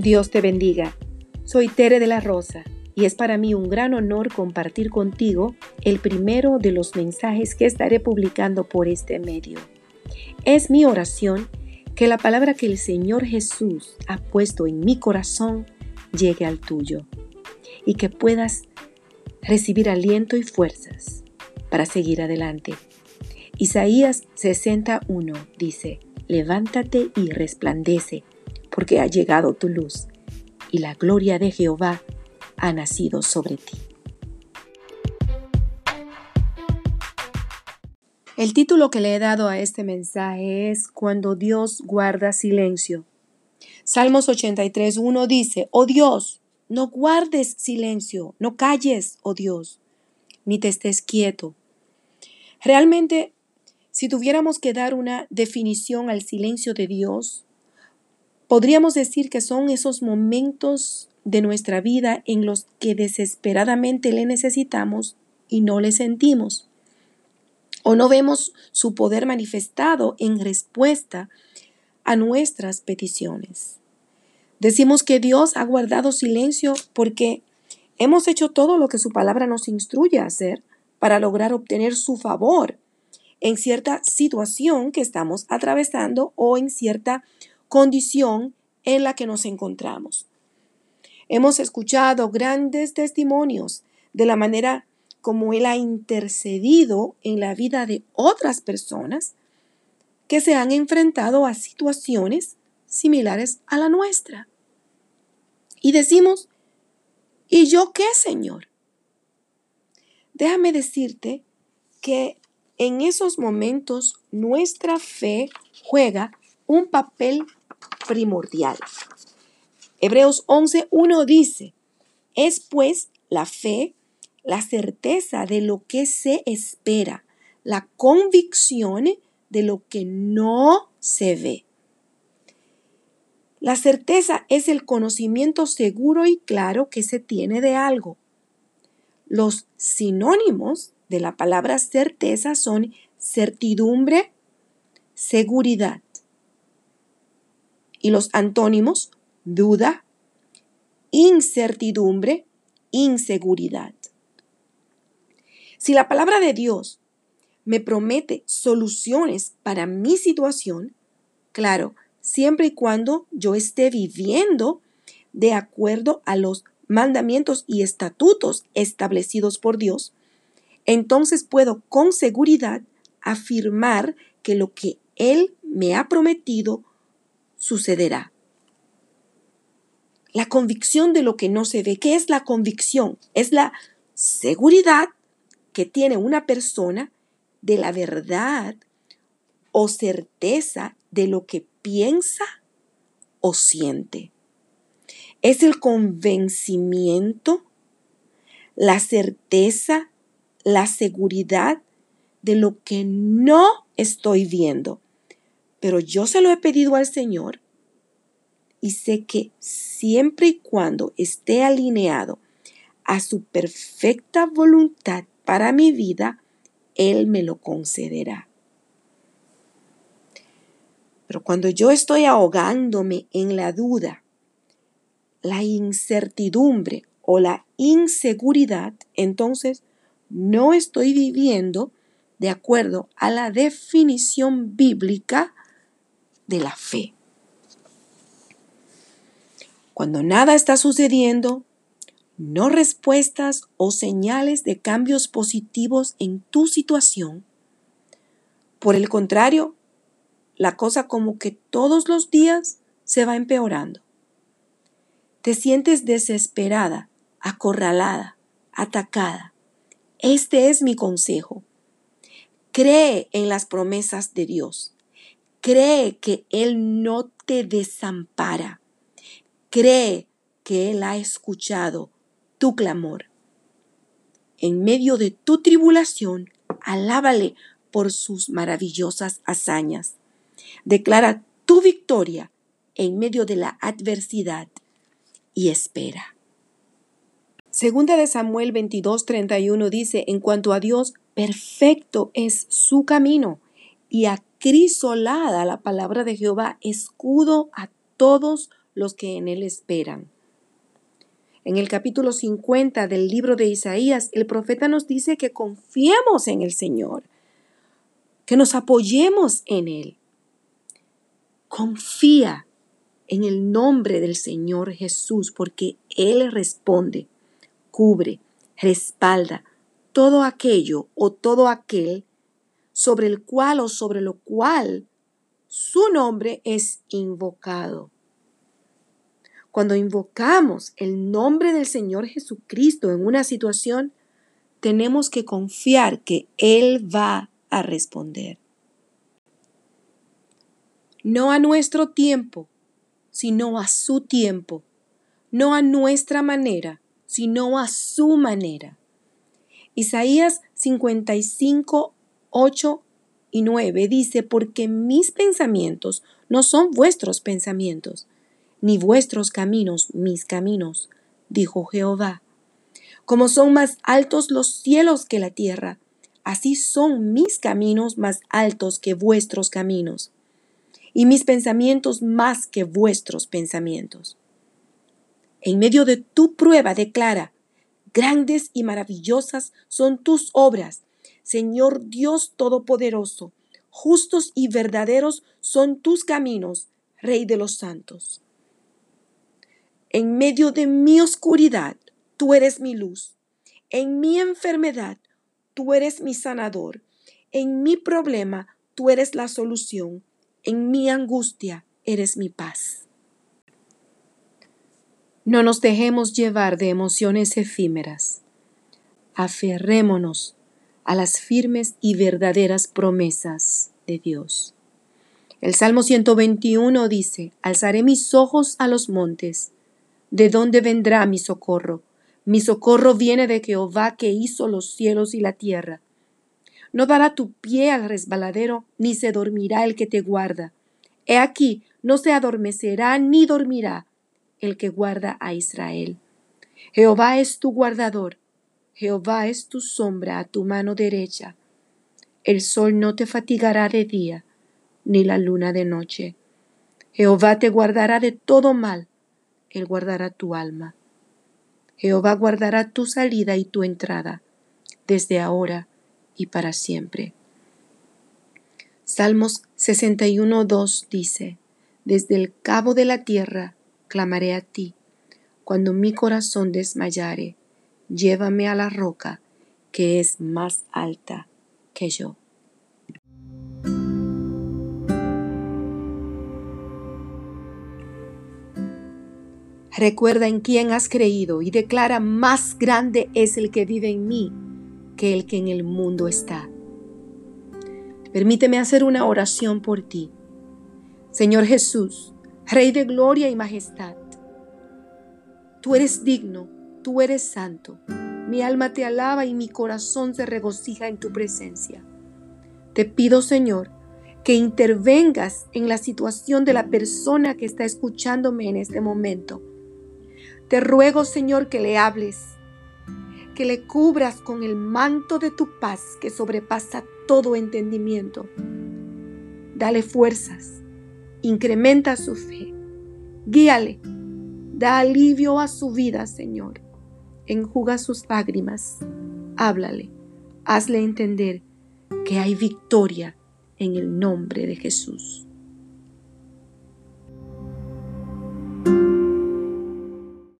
Dios te bendiga. Soy Tere de la Rosa y es para mí un gran honor compartir contigo el primero de los mensajes que estaré publicando por este medio. Es mi oración que la palabra que el Señor Jesús ha puesto en mi corazón llegue al tuyo y que puedas recibir aliento y fuerzas para seguir adelante. Isaías 61 dice, levántate y resplandece porque ha llegado tu luz y la gloria de Jehová ha nacido sobre ti. El título que le he dado a este mensaje es Cuando Dios guarda silencio. Salmos 83.1 dice, Oh Dios, no guardes silencio, no calles, oh Dios, ni te estés quieto. Realmente, si tuviéramos que dar una definición al silencio de Dios, Podríamos decir que son esos momentos de nuestra vida en los que desesperadamente le necesitamos y no le sentimos. O no vemos su poder manifestado en respuesta a nuestras peticiones. Decimos que Dios ha guardado silencio porque hemos hecho todo lo que su palabra nos instruye a hacer para lograr obtener su favor en cierta situación que estamos atravesando o en cierta condición en la que nos encontramos. Hemos escuchado grandes testimonios de la manera como Él ha intercedido en la vida de otras personas que se han enfrentado a situaciones similares a la nuestra. Y decimos, ¿y yo qué, Señor? Déjame decirte que en esos momentos nuestra fe juega un papel primordial. Hebreos 11.1 dice, es pues la fe, la certeza de lo que se espera, la convicción de lo que no se ve. La certeza es el conocimiento seguro y claro que se tiene de algo. Los sinónimos de la palabra certeza son certidumbre, seguridad y los antónimos, duda, incertidumbre, inseguridad. Si la palabra de Dios me promete soluciones para mi situación, claro, siempre y cuando yo esté viviendo de acuerdo a los mandamientos y estatutos establecidos por Dios, entonces puedo con seguridad afirmar que lo que Él me ha prometido sucederá. La convicción de lo que no se ve. ¿Qué es la convicción? Es la seguridad que tiene una persona de la verdad o certeza de lo que piensa o siente. Es el convencimiento, la certeza, la seguridad de lo que no estoy viendo pero yo se lo he pedido al Señor y sé que siempre y cuando esté alineado a su perfecta voluntad para mi vida, Él me lo concederá. Pero cuando yo estoy ahogándome en la duda, la incertidumbre o la inseguridad, entonces no estoy viviendo de acuerdo a la definición bíblica de la fe. Cuando nada está sucediendo, no respuestas o señales de cambios positivos en tu situación. Por el contrario, la cosa como que todos los días se va empeorando. Te sientes desesperada, acorralada, atacada. Este es mi consejo. Cree en las promesas de Dios. Cree que Él no te desampara. Cree que Él ha escuchado tu clamor. En medio de tu tribulación, alábale por sus maravillosas hazañas. Declara tu victoria en medio de la adversidad y espera. Segunda de Samuel 22:31 dice, en cuanto a Dios, perfecto es su camino y a crisolada la palabra de Jehová, escudo a todos los que en Él esperan. En el capítulo 50 del libro de Isaías, el profeta nos dice que confiemos en el Señor, que nos apoyemos en Él. Confía en el nombre del Señor Jesús, porque Él responde, cubre, respalda todo aquello o todo aquel sobre el cual o sobre lo cual su nombre es invocado. Cuando invocamos el nombre del Señor Jesucristo en una situación, tenemos que confiar que Él va a responder. No a nuestro tiempo, sino a su tiempo. No a nuestra manera, sino a su manera. Isaías 55, 8 y 9 dice, porque mis pensamientos no son vuestros pensamientos, ni vuestros caminos mis caminos, dijo Jehová. Como son más altos los cielos que la tierra, así son mis caminos más altos que vuestros caminos, y mis pensamientos más que vuestros pensamientos. En medio de tu prueba declara, grandes y maravillosas son tus obras, Señor Dios Todopoderoso, justos y verdaderos son tus caminos, Rey de los santos. En medio de mi oscuridad, tú eres mi luz. En mi enfermedad, tú eres mi sanador. En mi problema, tú eres la solución. En mi angustia, eres mi paz. No nos dejemos llevar de emociones efímeras. Aferrémonos a las firmes y verdaderas promesas de Dios. El Salmo 121 dice, Alzaré mis ojos a los montes ¿De dónde vendrá mi socorro? Mi socorro viene de Jehová que hizo los cielos y la tierra. No dará tu pie al resbaladero, ni se dormirá el que te guarda. He aquí, no se adormecerá ni dormirá el que guarda a Israel. Jehová es tu guardador, Jehová es tu sombra a tu mano derecha. El sol no te fatigará de día, ni la luna de noche. Jehová te guardará de todo mal él guardará tu alma. Jehová guardará tu salida y tu entrada, desde ahora y para siempre. Salmos 61.2 dice, Desde el cabo de la tierra clamaré a ti, cuando mi corazón desmayare, llévame a la roca que es más alta que yo. Recuerda en quién has creído y declara, más grande es el que vive en mí que el que en el mundo está. Permíteme hacer una oración por ti. Señor Jesús, Rey de gloria y majestad, tú eres digno, tú eres santo. Mi alma te alaba y mi corazón se regocija en tu presencia. Te pido, Señor, que intervengas en la situación de la persona que está escuchándome en este momento te ruego, Señor, que le hables, que le cubras con el manto de tu paz que sobrepasa todo entendimiento. Dale fuerzas, incrementa su fe, guíale, da alivio a su vida, Señor. Enjuga sus lágrimas, háblale, hazle entender que hay victoria en el nombre de Jesús.